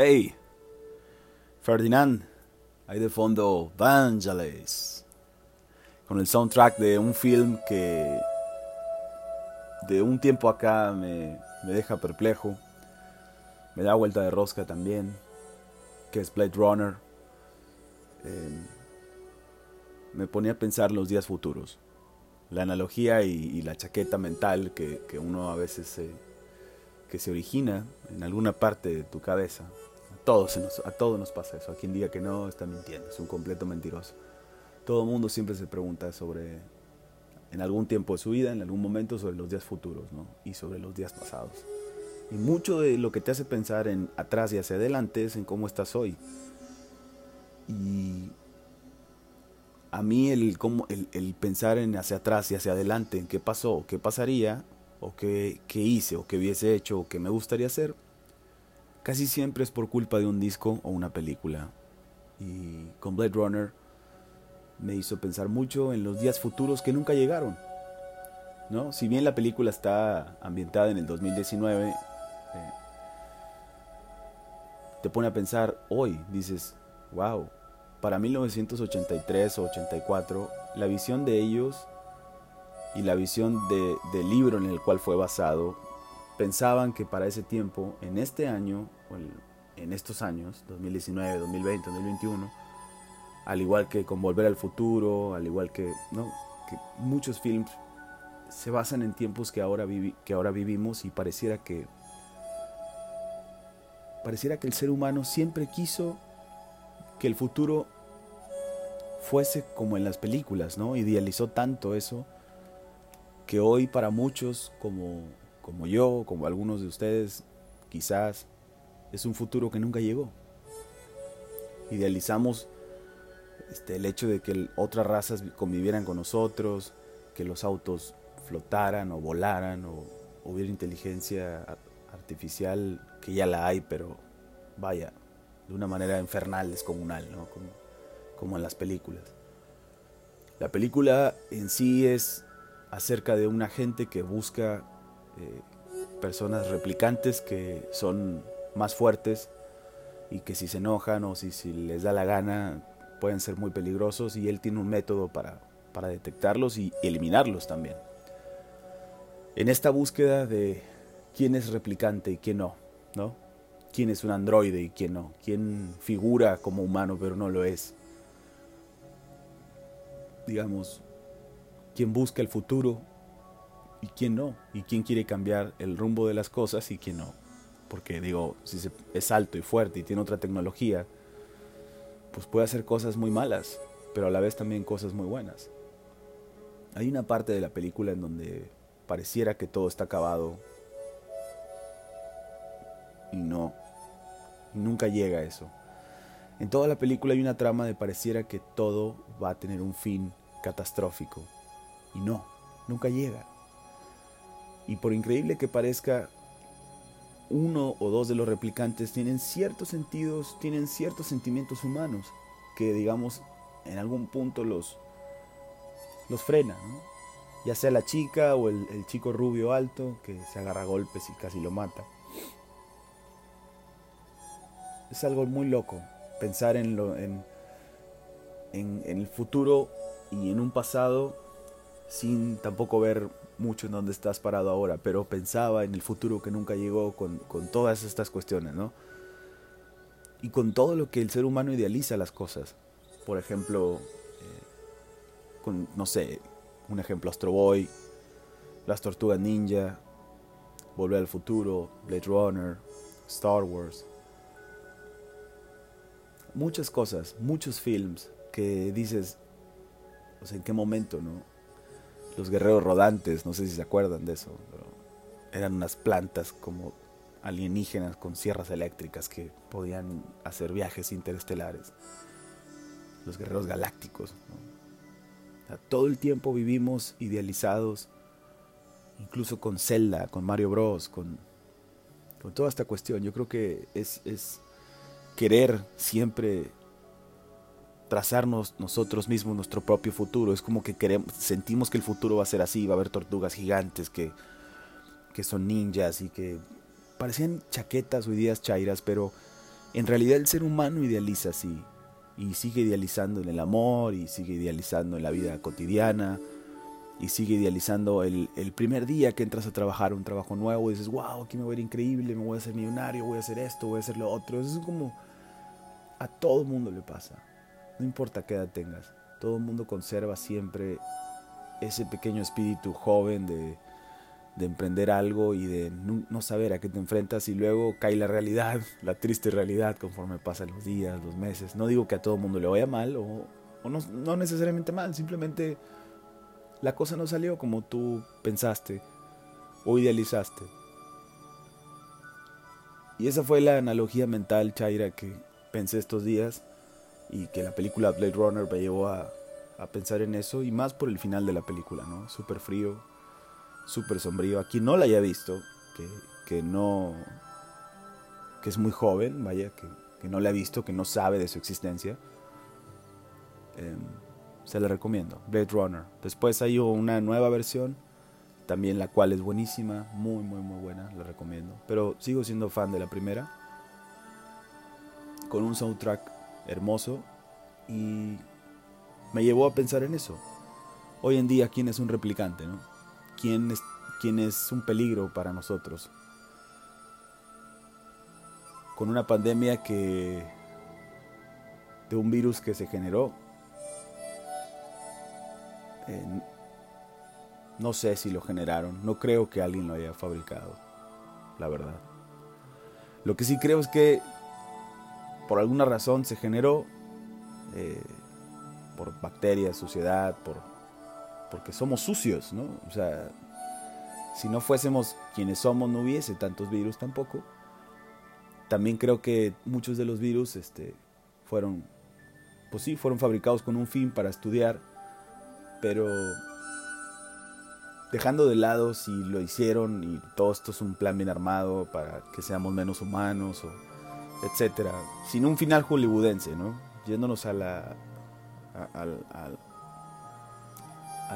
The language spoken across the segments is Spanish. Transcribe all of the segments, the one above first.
Hey, Ferdinand, ahí de fondo Vangelis, con el soundtrack de un film que de un tiempo acá me, deja perplejo, me da vuelta de rosca también, que es Blade Runner. Em, me ponía a pensar los días futuros, la analogía y, la chaqueta mental que, que uno a veces se que se origina en alguna parte de tu cabeza. A todos, nos, pasa eso. A quien diga que no está mintiendo, es un completo mentiroso. Todo el mundo siempre se pregunta sobre, en algún tiempo de su vida, en algún momento, sobre los días futuros ¿no? y sobre los días pasados. Y mucho de lo que te hace pensar en atrás y hacia adelante es en cómo estás hoy. Y a mí el, cómo, el, pensar en hacia atrás y hacia adelante, en qué pasó, qué pasaría, o que, hice o que hubiese hecho o que me gustaría hacer, casi siempre es por culpa de un disco o una película. Y con Blade Runner me hizo pensar mucho en los días futuros que nunca llegaron. ¿no? Si bien la película está ambientada en el 2019, eh, te pone a pensar hoy, dices, wow, para 1983 o 84, la visión de ellos y la visión de, del libro en el cual fue basado, pensaban que para ese tiempo, en este año, en estos años, 2019, 2020, 2021, al igual que con Volver al Futuro, al igual que, ¿no? que muchos films se basan en tiempos que ahora, que ahora vivimos y pareciera que pareciera que el ser humano siempre quiso que el futuro fuese como en las películas, ¿no? Idealizó tanto eso que hoy para muchos, como, como yo, como algunos de ustedes, quizás es un futuro que nunca llegó. Idealizamos este, el hecho de que otras razas convivieran con nosotros, que los autos flotaran o volaran o hubiera inteligencia artificial, que ya la hay, pero vaya, de una manera infernal, descomunal, ¿no? como, en las películas. La película en sí es acerca de un agente que busca eh, personas replicantes que son más fuertes y que si se enojan o si, les da la gana pueden ser muy peligrosos y él tiene un método para, para detectarlos y eliminarlos también. En esta búsqueda de quién es replicante y quién no, ¿no? ¿Quién es un androide y quién no? ¿Quién figura como humano pero no lo es? Digamos, quién busca el futuro y quién no, y quién quiere cambiar el rumbo de las cosas y quién no. Porque digo, si es alto y fuerte y tiene otra tecnología, pues puede hacer cosas muy malas, pero a la vez también cosas muy buenas. Hay una parte de la película en donde pareciera que todo está acabado y no, nunca llega eso. En toda la película hay una trama de pareciera que todo va a tener un fin catastrófico y no, nunca llega. Y por increíble que parezca, uno o dos de los replicantes tienen ciertos sentidos, tienen ciertos sentimientos humanos que, digamos, en algún punto los, los frena, ya sea la chica o el, chico rubio alto que se agarra golpes y casi lo mata. Es algo muy loco pensar en, lo, en, en el futuro y en un pasado sin tampoco ver mucho en dónde estás parado ahora, pero pensaba en el futuro que nunca llegó con, todas estas cuestiones, ¿no? Y con todo lo que el ser humano idealiza las cosas. Por ejemplo, eh, con, no sé, un ejemplo, Astro Boy, Las Tortugas Ninja, Volver al Futuro, Blade Runner, Star Wars. Muchas cosas, muchos films que dices, o sea, ¿en qué momento, no? Los guerreros rodantes, no sé si se acuerdan de eso. eran unas plantas como alienígenas con sierras eléctricas que podían hacer viajes interestelares. Los guerreros galácticos. todo el tiempo vivimos idealizados, incluso con Zelda, con Mario Bros, con, con toda esta cuestión. Yo creo que es, es querer siempre trazarnos nosotros mismos nuestro propio futuro. Es como que queremos, sentimos que el futuro va a ser así, va a haber tortugas gigantes que, que son ninjas y que parecían chaquetas o ideas chairas, pero en realidad el ser humano idealiza así y sigue idealizando en el amor y sigue idealizando en la vida cotidiana y sigue idealizando el, el, primer día que entras a trabajar un trabajo nuevo y dices, wow, aquí me voy a ir increíble, me voy a hacer millonario, voy a hacer esto, voy a hacer lo otro. Eso es como a todo mundo le pasa. No importa qué edad tengas, todo el mundo conserva siempre ese pequeño espíritu joven de, de emprender algo y de no, saber a qué te enfrentas y luego cae la realidad, la triste realidad conforme pasan los días, los meses. No digo que a todo el mundo le vaya mal o, o no, no necesariamente mal, simplemente la cosa no salió como tú pensaste o idealizaste. Y esa fue la analogía mental, Chaira, que pensé estos días y que la película Blade Runner me llevó a, a pensar en eso y más por el final de la película, ¿no? Súper frío, súper sombrío. A quien no la haya visto, que, que, no. que es muy joven, vaya, que, que, no la ha visto, que no sabe de su existencia, eh, se la recomiendo. Blade Runner. Después hay una nueva versión, también la cual es buenísima, muy, muy, muy buena, la recomiendo. Pero sigo siendo fan de la primera, con un soundtrack hermoso y me llevó a pensar en eso. Hoy en día, ¿quién es un replicante? No? ¿Quién, es, ¿Quién es un peligro para nosotros? Con una pandemia que... de un virus que se generó no sé si lo generaron, no creo que alguien lo haya fabricado, la verdad. Lo que sí creo es que por alguna razón se generó eh, por bacterias, suciedad, por porque somos sucios, ¿no? O sea, si no fuésemos quienes somos, no hubiese tantos virus tampoco. También creo que muchos de los virus este, fueron, pues sí, fueron fabricados con un fin para estudiar pero dejando de lado si lo hicieron y todo esto es un plan bien armado para que seamos menos humanos, o etcétera, sin un final hollywoodense, ¿no? Yéndonos a la, a,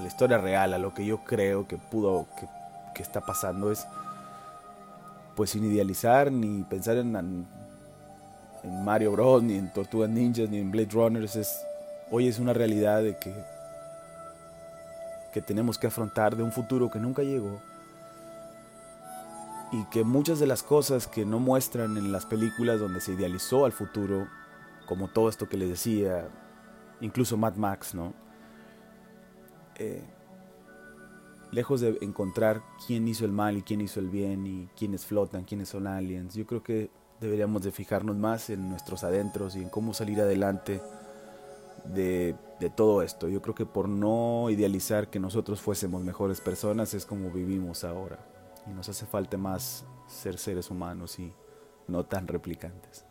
la historia real, a lo que yo creo que pudo, que, que está pasando, es pues sin idealizar ni pensar en, en Mario Bros, ni en Tortugas Ninjas, ni en Blade Runners, es, hoy es una realidad de que que tenemos que afrontar de un futuro que nunca llegó y que muchas de las cosas que no muestran en las películas donde se idealizó al futuro, como todo esto que les decía, incluso Mad Max, ¿no? Eh, lejos de encontrar quién hizo el mal y quién hizo el bien y quiénes flotan, quiénes son aliens, yo creo que deberíamos de fijarnos más en nuestros adentros y en cómo salir adelante de, todo esto. Yo creo que por no idealizar que nosotros fuésemos mejores personas es como vivimos ahora. Y nos hace falta más ser seres humanos y no tan replicantes.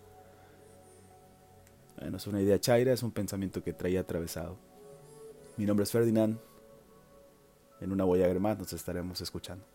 Bueno, es una idea chaira, es un pensamiento que traía atravesado. Mi nombre es Ferdinand. En una Voyager más nos estaremos escuchando.